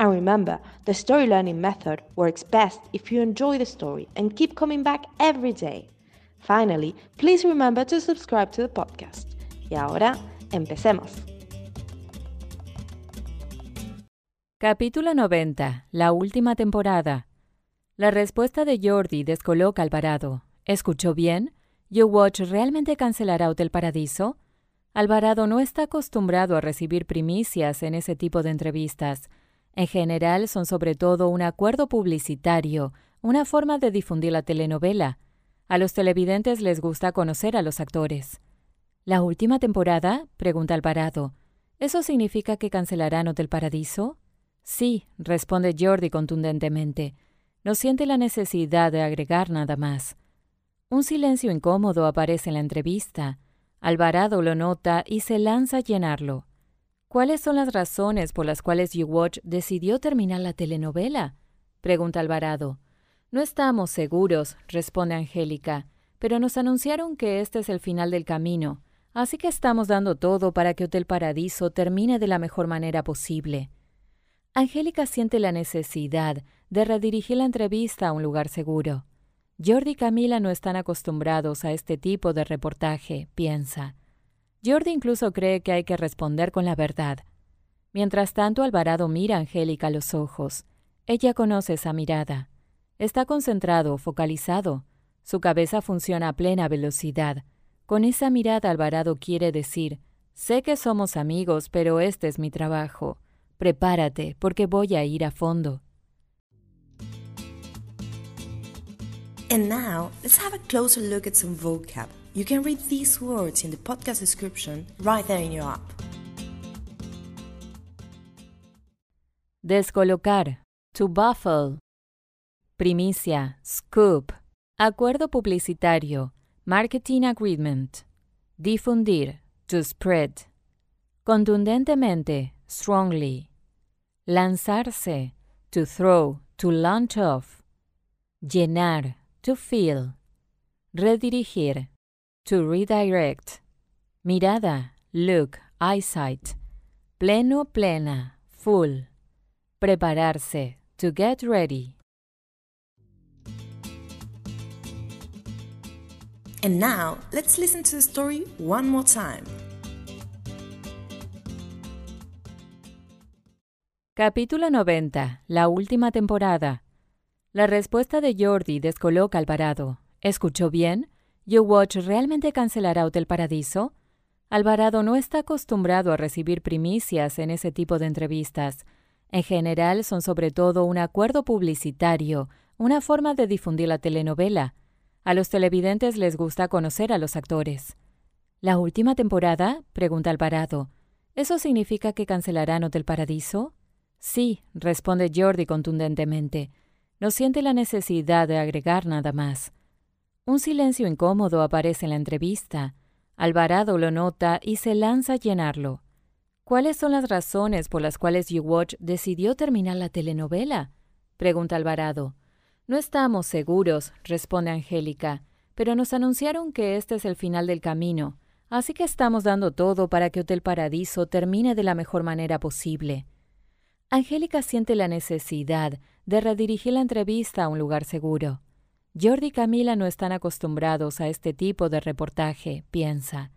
And remember, the story learning method works best if you enjoy the story and keep coming back every day. Finally, please remember to subscribe to the podcast. Y ahora, empecemos. Capítulo 90. La última temporada. La respuesta de Jordi descoloca a Alvarado. ¿Escuchó bien? ¿You Watch realmente cancelará Hotel Paradiso? Alvarado no está acostumbrado a recibir primicias en ese tipo de entrevistas. En general son sobre todo un acuerdo publicitario, una forma de difundir la telenovela. A los televidentes les gusta conocer a los actores. ¿La última temporada? pregunta Alvarado. ¿Eso significa que cancelarán Hotel Paradiso? Sí, responde Jordi contundentemente. No siente la necesidad de agregar nada más. Un silencio incómodo aparece en la entrevista. Alvarado lo nota y se lanza a llenarlo. ¿Cuáles son las razones por las cuales YouWatch decidió terminar la telenovela? pregunta Alvarado. No estamos seguros, responde Angélica, pero nos anunciaron que este es el final del camino, así que estamos dando todo para que Hotel Paradiso termine de la mejor manera posible. Angélica siente la necesidad de redirigir la entrevista a un lugar seguro. Jordi y Camila no están acostumbrados a este tipo de reportaje, piensa. Jordi incluso cree que hay que responder con la verdad. Mientras tanto, Alvarado mira a Angélica a los ojos. Ella conoce esa mirada. Está concentrado, focalizado. Su cabeza funciona a plena velocidad. Con esa mirada Alvarado quiere decir, sé que somos amigos, pero este es mi trabajo. Prepárate, porque voy a ir a fondo. And now, let's have a closer look at some vocab. You can read these words in the podcast description right there in your app. Descolocar. To buffle. Primicia. Scoop. Acuerdo publicitario. Marketing agreement. Difundir. To spread. Contundentemente. Strongly. Lanzarse. To throw. To launch off. Llenar. To fill. Redirigir. To redirect. Mirada, look, eyesight. Pleno, plena, full. Prepararse, to get ready. And now, let's listen to the story one more time. Capítulo 90. La última temporada. La respuesta de Jordi descoloca al parado. ¿Escuchó bien? ¿YouWatch realmente cancelará Hotel Paradiso? Alvarado no está acostumbrado a recibir primicias en ese tipo de entrevistas. En general son sobre todo un acuerdo publicitario, una forma de difundir la telenovela. A los televidentes les gusta conocer a los actores. ¿La última temporada? pregunta Alvarado. ¿Eso significa que cancelarán Hotel Paradiso? Sí, responde Jordi contundentemente. No siente la necesidad de agregar nada más. Un silencio incómodo aparece en la entrevista. Alvarado lo nota y se lanza a llenarlo. ¿Cuáles son las razones por las cuales YouWatch decidió terminar la telenovela? pregunta Alvarado. No estamos seguros, responde Angélica, pero nos anunciaron que este es el final del camino, así que estamos dando todo para que Hotel Paradiso termine de la mejor manera posible. Angélica siente la necesidad de redirigir la entrevista a un lugar seguro. Jordi y Camila no están acostumbrados a este tipo de reportaje, piensa.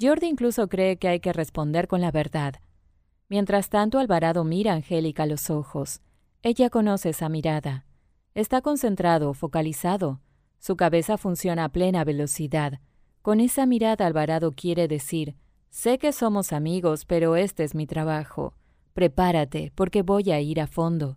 Jordi incluso cree que hay que responder con la verdad. Mientras tanto, Alvarado mira a Angélica a los ojos. Ella conoce esa mirada. Está concentrado, focalizado. Su cabeza funciona a plena velocidad. Con esa mirada Alvarado quiere decir, sé que somos amigos, pero este es mi trabajo. Prepárate, porque voy a ir a fondo.